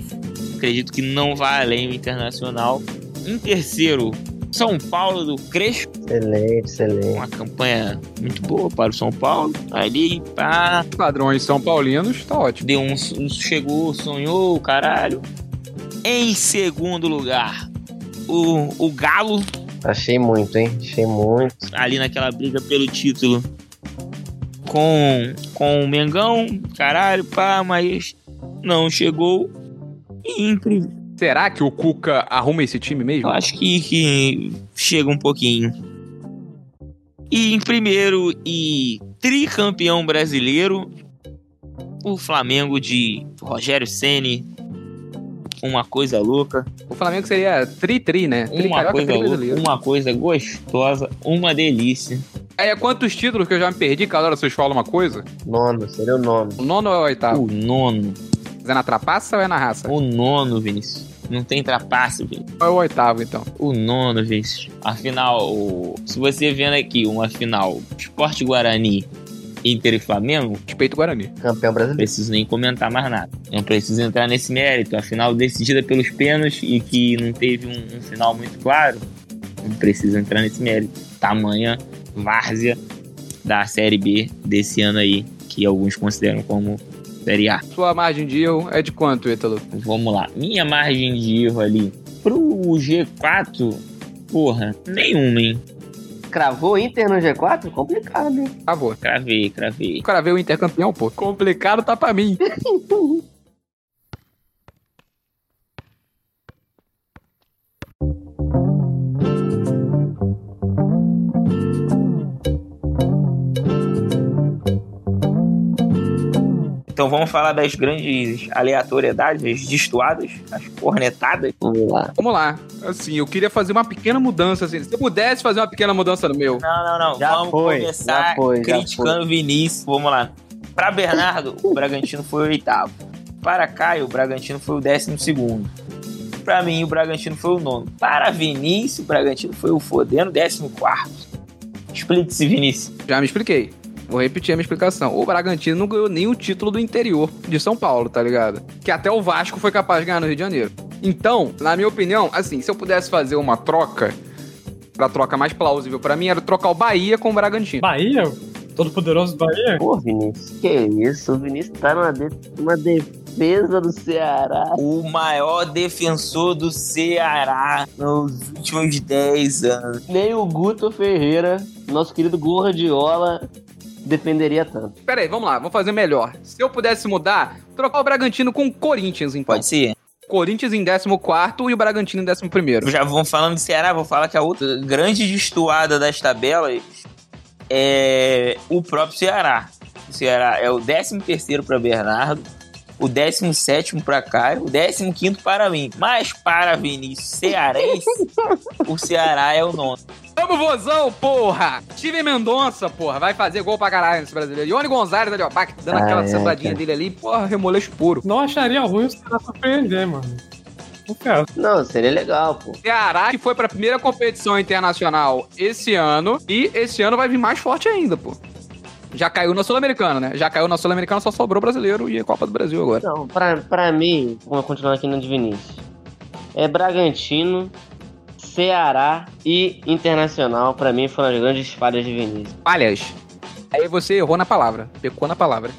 acredito que não vai além o Internacional. Em terceiro, São Paulo do Crespo Excelente, excelente. uma campanha muito boa para o São Paulo. Ali, pá, Padrões São Paulinos, tá ótimo. deu um, um- chegou, sonhou, caralho. Em segundo lugar, o, o Galo, Achei muito, hein? Achei muito. ali naquela briga pelo título com, com o Mengão, caralho, pá, mas não chegou. E em Será que o Cuca arruma esse time mesmo? Eu acho que, que chega um pouquinho. E em primeiro e tricampeão brasileiro, o Flamengo de Rogério Ceni, uma coisa louca, O Flamengo seria tri-tri, né? Tri uma carioca, coisa tri louca, brasileiro. uma coisa gostosa, uma delícia. Aí, é quantos títulos que eu já me perdi? Cada hora vocês falam uma coisa? Nono, seria o nono. O nono ou é o oitavo? O nono, É na trapaça ou é na raça? o nono, Vinícius. Não tem trapaça, Vinícius. Ou é o oitavo, então? O nono, Vinícius. Afinal, o- se você vendo aqui uma final Esporte Guarani, Inter e Flamengo, Respeito Guarani. Campeão Não brasileiro. preciso nem comentar mais nada. Não preciso entrar nesse mérito. A final decidida pelos pênaltis e que não teve um, um final muito claro. Não preciso entrar nesse mérito. Tamanha várzea da Série B desse ano aí, que alguns consideram como Série A. Sua margem de erro é de quanto, Ítalo? Vamos lá. Minha margem de erro ali pro G4, porra, nenhuma, hein? Cravou Inter no G4? Complicado, hein? Acabou. Cravei, cravei. Vê o Inter campeão, pô. Complicado tá pra mim. Então vamos falar das grandes aleatoriedades, as destoadas, as cornetadas. Vamos lá. Vamos lá. Assim, eu queria fazer uma pequena mudança, assim. Se eu pudesse fazer uma pequena mudança no meu. Não, não, não. Já vamos foi, começar já foi, criticando o Vinícius. Vamos lá. Para Bernardo, o Bragantino foi o oitavo. Para Caio, o Bragantino foi o décimo segundo. Para mim, o Bragantino foi o nono. Para Vinícius, o Bragantino foi o fodendo décimo quarto. Explique-se, Vinícius. Já me expliquei. Vou repetir a minha explicação. O Bragantino não ganhou nem o título do interior de São Paulo, tá ligado? Que até o Vasco foi capaz de ganhar no Rio de Janeiro. Então, na minha opinião, assim, se eu pudesse fazer uma troca, pra troca mais plausível pra mim, era trocar o Bahia com o Bragantino. Bahia? Todo poderoso Bahia? Pô, Vinícius, que isso? O Vinícius tá numa, de- numa defesa do Ceará. O maior defensor do Ceará nos últimos 10 anos. Nem o Guto Ferreira, nosso querido Gordiola, defenderia tanto. Pera aí, vamos lá, vamos fazer melhor. Se eu pudesse mudar, trocar o Bragantino com o Corinthians, então. Pode ser. Corinthians em 14 e o Bragantino em 11. Já vamos falando de Ceará, vou falar que a outra grande destoada das tabelas é o próprio Ceará. O Ceará é o 13 terceiro para Bernardo, o 17 para Caio, o 15 para mim. Mas para Vinícius Cearense, o Ceará é o nono. Vamos, vozão, porra! Steven Mendonça, porra, vai fazer gol pra caralho nesse brasileiro. Ione Gonzalez ali, ó, pá, dando Ah, aquela é, dele ali, porra, remolejo puro. Não acharia ruim os caras surpreender, mano. Não, seria legal, pô. Ceará que foi pra primeira competição internacional esse ano e esse ano vai vir mais forte ainda, pô. Já caiu na Sul-Americana, né? Já caiu na Sul-Americana, só sobrou brasileiro e a Copa do Brasil agora. Não, pra, pra mim, vamos continuar aqui no de Vinícius. É Bragantino, Ceará e Internacional, pra mim, foram as grandes falhas de Vinícius. Falhas. Aí você errou na palavra, pecou na palavra.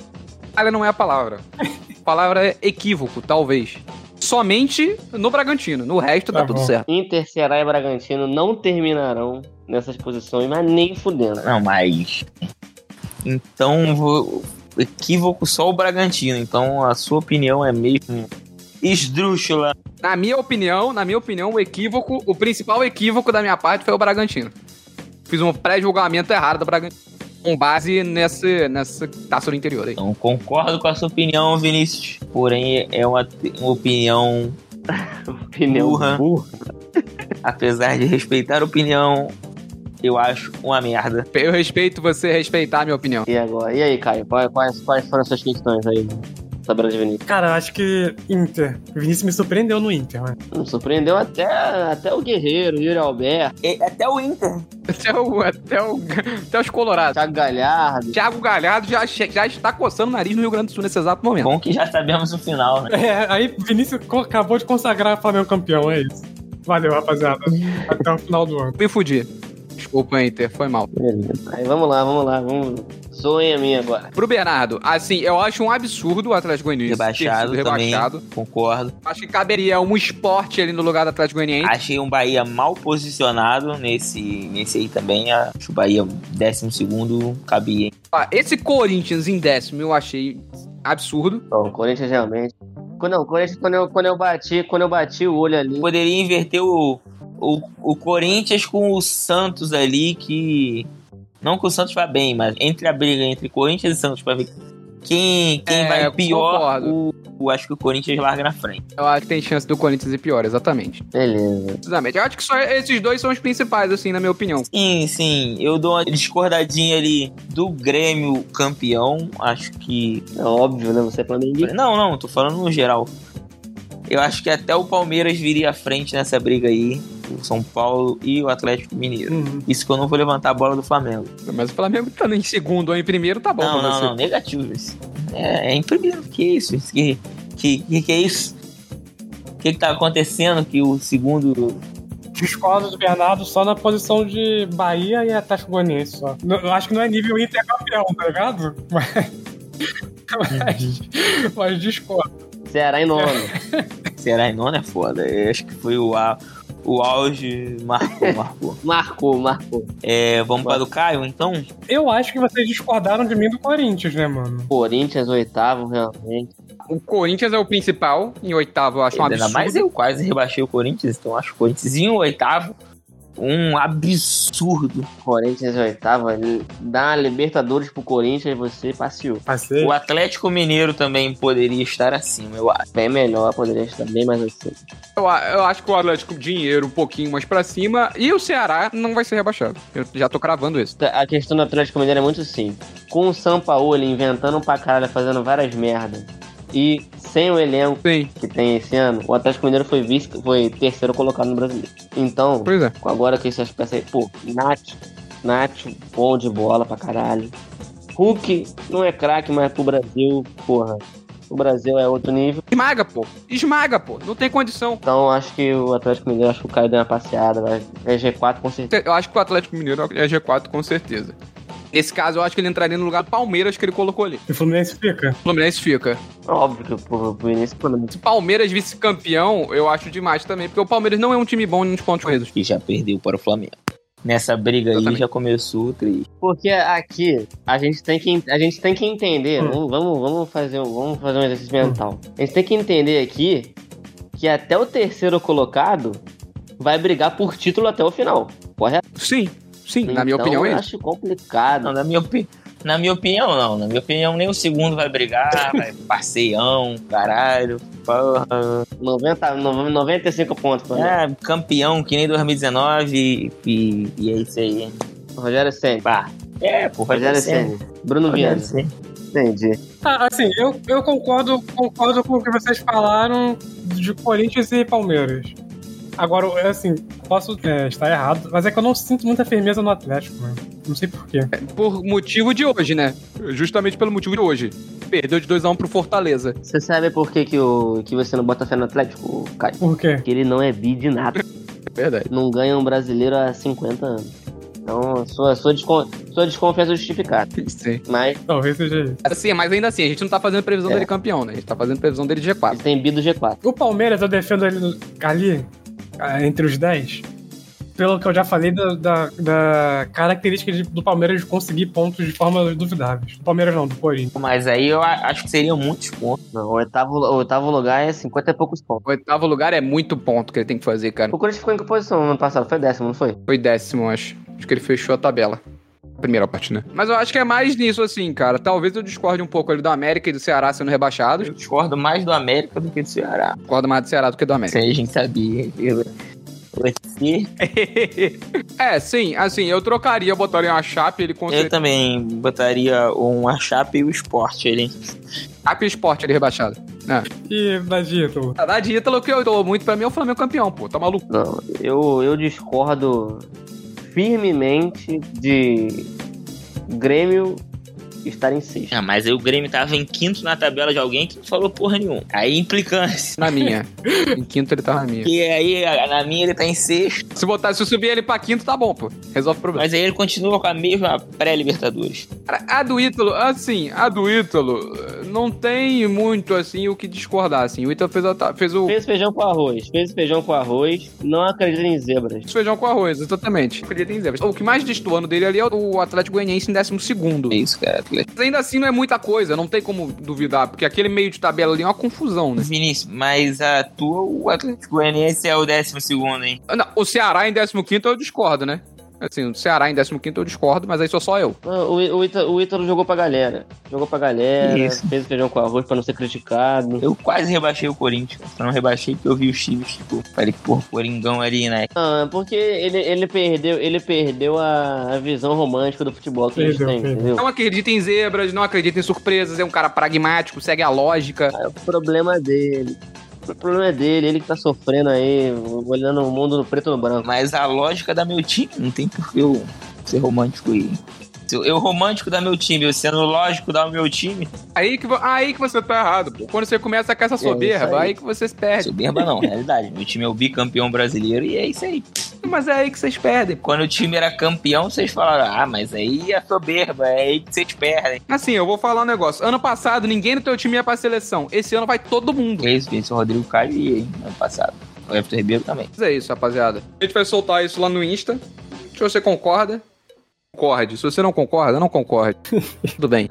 Falha não é a palavra. A palavra é equívoco, talvez. Somente no Bragantino, no resto tá, Tá tudo certo. Inter, Ceará e Bragantino não terminarão nessas posições, mas nem fudendo. Não, mas. Então, vou- equívoco só o Bragantino. Então, a sua opinião é mesmo esdrúxula. Na minha opinião, na minha opinião, o equívoco, o principal equívoco da minha parte foi o Bragantino. Fiz um pré-julgamento errado do Bragantino. Com base nessa, nessa taça do interior aí. Então, concordo com a sua opinião, Vinícius. Porém, é uma, uma opinião, Pneu Burra. burro. apesar de respeitar a opinião, eu acho uma merda. Eu respeito você respeitar a minha opinião. E agora? E aí, Caio? Quais, quais, quais foram as suas questões aí? Tabela de Vinícius. Cara, eu acho que Inter. O Vinícius me surpreendeu no Inter, né? Hum, surpreendeu até, até o Guerreiro, o Yuri Alberto, E até o Inter. Até, o, até, o, até os Colorados. Thiago Galhardo. Thiago Galhardo já, já está coçando o nariz no Rio Grande do Sul nesse exato momento. Bom que já sabemos o final, né? É, aí Vinícius acabou de consagrar o Flamengo campeão, é isso. Valeu, rapaziada. Até o final do ano. Me fudi. Desculpa, Inter, foi mal. Beleza. Aí vamos lá, vamos lá, vamos. Zoem a mim agora. Pro Bernardo, assim, eu acho um absurdo o Atlético Goianiense ter Rebaixado sido também. rebaixado. Concordo. Acho que caberia um esporte ali no lugar do Atlético Goianiense. Achei um Bahia mal posicionado nesse, nesse aí também. Acho o Bahia 12 cabia, hein? Ah, Esse Corinthians em décimo eu achei absurdo. Bom, o Corinthians realmente. Quando, não, o Corinthians, quando eu, quando eu bati, quando eu bati o olho ali. Poderia inverter o, o, o Corinthians com o Santos ali, que. Não que o Santos vá bem, mas entre a briga entre Corinthians e Santos pra ver quem, quem É, vai pior, o, o- acho que o Corinthians larga na frente. Eu acho que tem chance do Corinthians ir pior, exatamente. Beleza. Precisamente. Eu acho que só esses dois são os principais, assim, na minha opinião. Sim, sim, eu dou uma discordadinha ali do Grêmio campeão. Acho que É óbvio, né? Você é flamenguista. Não, não, tô falando no geral. Eu acho que até o Palmeiras viria à frente nessa briga aí. O São Paulo e o Atlético Mineiro. Uhum. Isso que eu não vou levantar a bola do Flamengo. Mas o Flamengo tá em segundo ou em primeiro, tá bom não, pra não, você. não, negativo isso. É, é em primeiro. Que isso? Isso Que, que, que, que é isso? O que, que tá acontecendo que o segundo. Discordo do Bernardo só na posição de Bahia e Atlético Goianiense só. Eu acho que não é nível Inter campeão, tá ligado? Mas Mas, mas discordo. Ceará em nono. Será em nono é foda. Eu acho que foi o, a- o auge. Marcou, marcou. marcou, marcou. É, vamos para o Caio, então? Eu acho que vocês discordaram de mim do Corinthians, né, mano? Corinthians, oitavo, realmente. O Corinthians é o principal, em oitavo eu acho um Ainda absurdo. mais eu quase rebaixei o Corinthians, então acho o Corinthians em oitavo. Um absurdo. Corinthians ele Dá a Libertadores pro Corinthians, você passeou. Passei. O Atlético Mineiro também poderia estar acima, eu acho. Bem melhor, poderia estar bem mais assim. Eu, eu acho que o Atlético dinheiro um pouquinho mais pra cima e o Ceará não vai ser rebaixado. Eu já tô cravando isso. A questão do Atlético Mineiro é muito simples. Com o Sampaoli inventando pra caralho, fazendo várias merdas. E sem o elenco Sim, que tem esse ano, o Atlético Mineiro foi vice, foi terceiro colocado no brasileiro. Então, é. agora com essas peças aí, pô, Nath, Nath, bom de bola pra caralho. Hulk não é craque, mas pro Brasil, porra, o Brasil é outro nível. Esmaga, pô. Esmaga, pô. Não tem condição. Então acho que o Atlético Mineiro, acho que o Caio deu uma passeada, vai. É G4 com certeza. Eu acho que o Atlético Mineiro é G4 com certeza. Nesse caso, eu acho que ele entraria no lugar do Palmeiras que ele colocou ali. E o Fluminense fica. O Fluminense fica. Óbvio início, pelo menos. Se Palmeiras vice-campeão, eu acho demais também, porque o Palmeiras não é um time bom nos pontos corridos. Que já perdeu para o Flamengo. Nessa briga aí Exatamente. já começou triste. Porque aqui a gente tem que, a gente tem que entender, Hum. vamos, vamos, vamos fazer, um- vamos fazer um exercício mental. A gente tem que entender aqui que até o terceiro colocado vai brigar por título até o final, correto? Sim, sim, na minha Então, opinião é eu acho complicado. Não, na minha, opi- na minha opinião, não. Na minha opinião, nem o segundo vai brigar, vai passeião, caralho. Porra. 90, no- 95 pontos, por exemplo. É, campeão que nem 2019 e, e é isso aí. hein? Rogério Senna. Pá. É, pô, Rogério ser. Senna. Bruno Rogério Viana. Entendi. Ah, assim, eu, eu concordo, concordo com o que vocês falaram de Corinthians e Palmeiras. Agora, eu, assim, posso é, estar errado, mas é que eu não sinto muita firmeza no Atlético, mano. Não sei porquê. Por motivo de hoje, né? Justamente pelo motivo de hoje. Perdeu de 2x1 pro Fortaleza. Você sabe por que, que, o, que você não bota fé no Atlético, Caio? Por quê? Porque ele não é bi de nada. É verdade. não ganha um brasileiro há 50 anos. Então, sua, sua, descon, sua desconfiança é justificada. Sim. Mas Talvez seja isso. Assim, mas ainda assim, a gente não tá fazendo previsão É. dele campeão, né? A gente tá fazendo previsão dele de G4. ele tem bi do G4. O Palmeiras, eu defendo ele no- ali, entre os 10, pelo que eu já falei da, da, da característica de- do Palmeiras de conseguir pontos de forma duvidáveis. Do Palmeiras não, do Corinthians. Mas aí eu acho que seriam muitos pontos. O oitavo, o oitavo lugar é 50 e poucos pontos. O oitavo lugar é muito ponto que ele tem que fazer, cara. O Corinthians ficou em que posição no ano passado? Foi décimo, não foi? Foi décimo, acho. Acho que ele fechou a tabela. Primeira parte, né? Mas eu acho que é mais nisso, assim, cara. Talvez eu discorde um pouco ali do América e do Ceará sendo rebaixados. Eu discordo mais do América do que do Ceará. Discordo mais do Ceará do que do Isso América. aí a gente sabia. Eu- Você, é, sim, assim, eu trocaria, botaria uma chape, ele com eu também botaria um Chape e o esporte ali. Chape e esporte ele rebaixado. E da Dito? A da de Ítalo que eu dou muito pra mim é o Flamengo campeão, pô. Tá maluco? Não, eu, eu discordo firmemente de Grêmio estar em sexto. Ah, mas aí o Grêmio tava em quinto na tabela de alguém que não falou porra nenhuma. Aí implicância. Na minha. em quinto ele tá na minha. Porque aí a- na minha ele tá em sexto. Se botar, se eu subir ele pra quinto, tá bom, pô. Resolve o problema. Mas aí ele continua com a mesma pré-Libertadores. Cara, a do Ítalo, assim, a do Ítalo não tem muito, assim, o que discordar, assim. O Ítalo fez, a- fez o Fez feijão com arroz, fez feijão com arroz, não acredita em zebras. feijão com arroz, exatamente. Acredita em zebras. O que mais destoando dele ali é o Atlético Goianiense em décimo segundo. É isso, cara. Atlético. Mas ainda assim não é muita coisa, não tem como duvidar, porque aquele meio de tabela ali é uma confusão, né? Vinícius, mas a tua, o Atlético Goianiense é o décimo segundo, hein? Não, o Ceará em 15 eu discordo, né? Assim, o Ceará em 15 eu discordo, mas aí sou só eu. Ah, O, o, Ítalo, o Ítalo jogou pra galera. Jogou pra galera, Isso. fez feijão com arroz pra não ser criticado. Eu quase rebaixei o Corinthians. Só não rebaixei porque eu vi os times, tipo, falei, pô, Coringão ali, né? Ah, porque ele, ele perdeu, ele perdeu a, a visão romântica do futebol que eles Perdeu, têm, perdeu. entendeu? Não acredita em zebras, não acredita em surpresas, é um cara pragmático, segue a lógica. É o problema dele. O problema é dele, ele que tá sofrendo aí, olhando o mundo no preto e no branco. Mas a lógica da meu time, não tem por que eu ser romântico aí. Eu, romântico da meu time, eu sendo lógico da meu time, Aí que, aí que você tá errado, pô. Quando você começa com essa soberba, isso aí. aí que você se perde. soberba não, realidade. Meu time é o bicampeão brasileiro e é isso aí. Mas é aí que vocês perdem. Quando o time era campeão, vocês falaram, ah, mas aí é soberba, é aí que vocês perdem. Assim, eu vou falar um negócio. Ano passado, ninguém no teu time ia pra seleção. Esse ano vai todo mundo. É isso, isso, o Rodrigo Caio ia, hein, ano passado. O Everton Ribeiro também. Mas é isso, rapaziada. A gente vai soltar isso lá no Insta. Se você concorda, concorde. Se você não concorda, não concorde. Tudo bem.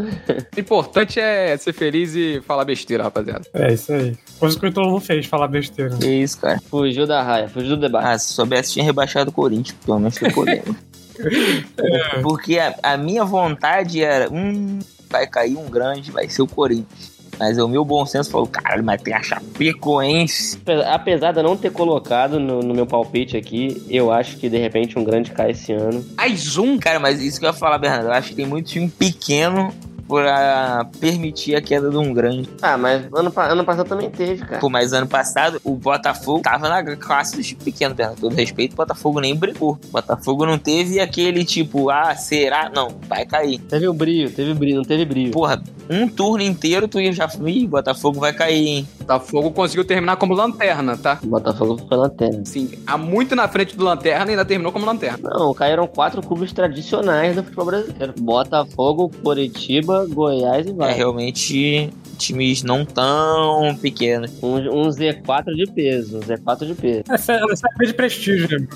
O importante é ser feliz e falar besteira, rapaziada. É isso aí. Coisa que o não fez, falar besteira. Que isso, cara. Fugiu da raia, fugiu do debate. Ah, se soubesse, tinha rebaixado o Corinthians, pelo menos foi polêmico. Porque a, a minha vontade era, hum, vai cair um grande, vai ser o Corinthians. Mas o meu bom senso falou, caralho, mas tem a Chapecoense. Apesar de eu não ter colocado no, no meu palpite aqui, eu acho que de repente um grande cai esse ano. Mais um? Cara, mas isso que eu ia falar, Bernardo, eu acho que tem muito time pequeno pra permitir a queda de um grande. Ah, mas ano, ano passado também teve, cara. Pô, mas ano passado o Botafogo tava na classe dos time pequeno, Bernardo. Todo respeito, o Botafogo nem brigou. O Botafogo não teve aquele tipo, ah, será? Não, vai cair. Teve o brilho, teve brilho, não teve brilho. Porra, um turno inteiro tu já. Ih, Botafogo vai cair, hein? Botafogo conseguiu terminar como lanterna, tá? O Botafogo ficou lanterna. Sim, há muito na frente do lanterna e ainda terminou como lanterna. Não, caíram quatro clubes tradicionais do futebol brasileiro. Botafogo, Curitiba, Goiás e É vai. realmente times não tão pequenos. Um, um Z4 de peso, um Z4 de peso. Essa, essa é de prestígio, né?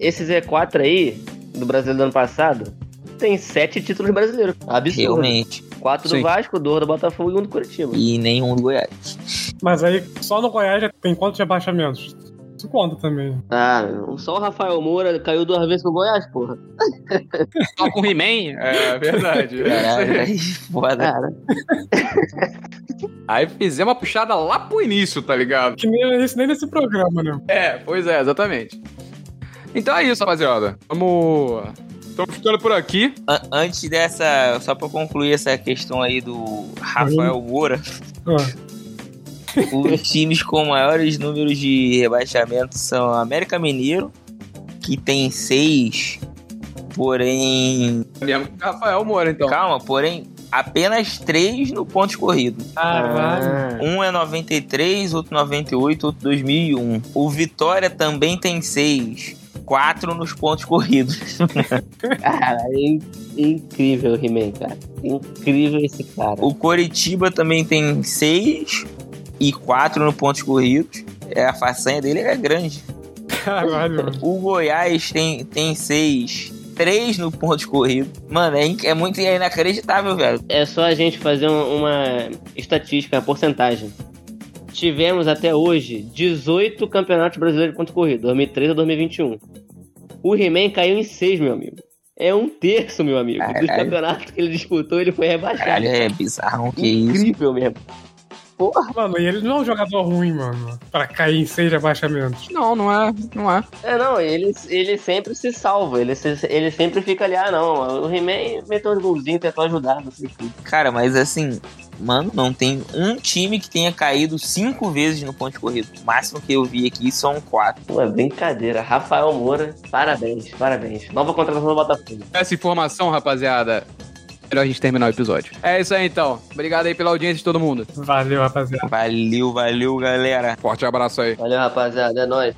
Esse Z4 aí, do Brasileiro do ano passado, tem sete títulos brasileiros. Absurdo. Realmente. Quatro do Sim. Vasco, dois do Botafogo e um do Curitiba. E nenhum do Goiás. Mas aí, só no Goiás já tem quantos rebaixamentos? Isso conta também. Ah, só o Rafael Moura caiu duas vezes com o Goiás, porra. Só com o He-Man? É verdade. Caralho, aí foda. Cara, Aí fizemos uma puxada lá pro início, tá ligado? Que nem, isso nem nesse programa, né? É, pois é, exatamente. Então é isso, rapaziada. Vamos. Estamos ficando por aqui. An- Antes dessa, só pra concluir essa questão aí do Rafael Moura, Ah, os times com maiores números de rebaixamento são América Mineiro, que tem seis, porém. Mesmo o Rafael Moura, então. Calma, porém, apenas três no ponto corrido. caralho. Um é 93, outro 98, outro 2001. O Vitória também tem seis. Quatro nos pontos corridos. cara, é in- incrível o He-Man, cara. Incrível esse cara. O Coritiba também tem seis e quatro no pontos corridos. É, a façanha dele é grande. Caralho. O Goiás tem, tem seis, três no pontos corridos. Mano, é, é muito é inacreditável, velho. É só a gente fazer um- uma estatística, uma porcentagem. Tivemos até hoje 18 campeonatos brasileiros de ponto corrido, 2013 a 2021. O He-Man caiu em 6, meu amigo. É um terço, meu amigo. Dos Caralho. campeonatos que ele disputou, ele foi rebaixado. Caralho, é bizarro, que isso. Incrível mesmo. Porra. Mano, e ele não é um jogador ruim, mano. Pra cair em seis rebaixamentos. Não, não é. Não é. É, não, ele, ele sempre se salva. Ele, se- ele sempre fica ali, ah, não. O He-Man meteu uns golzinhos, tentou ajudar, não sei o que. Cara, mas assim, mano, não tem um time que tenha caído cinco vezes no ponto corrido. O máximo que eu vi aqui são quatro. Pô, é brincadeira. Rafael Moura, parabéns, parabéns. Nova contratação do Botafogo. Essa informação, rapaziada. Melhor a gente terminar o episódio. É isso aí, então. Obrigado aí pela audiência de todo mundo. Valeu, rapaziada. Valeu, valeu, galera. Forte abraço aí. Valeu, rapaziada. É nóis.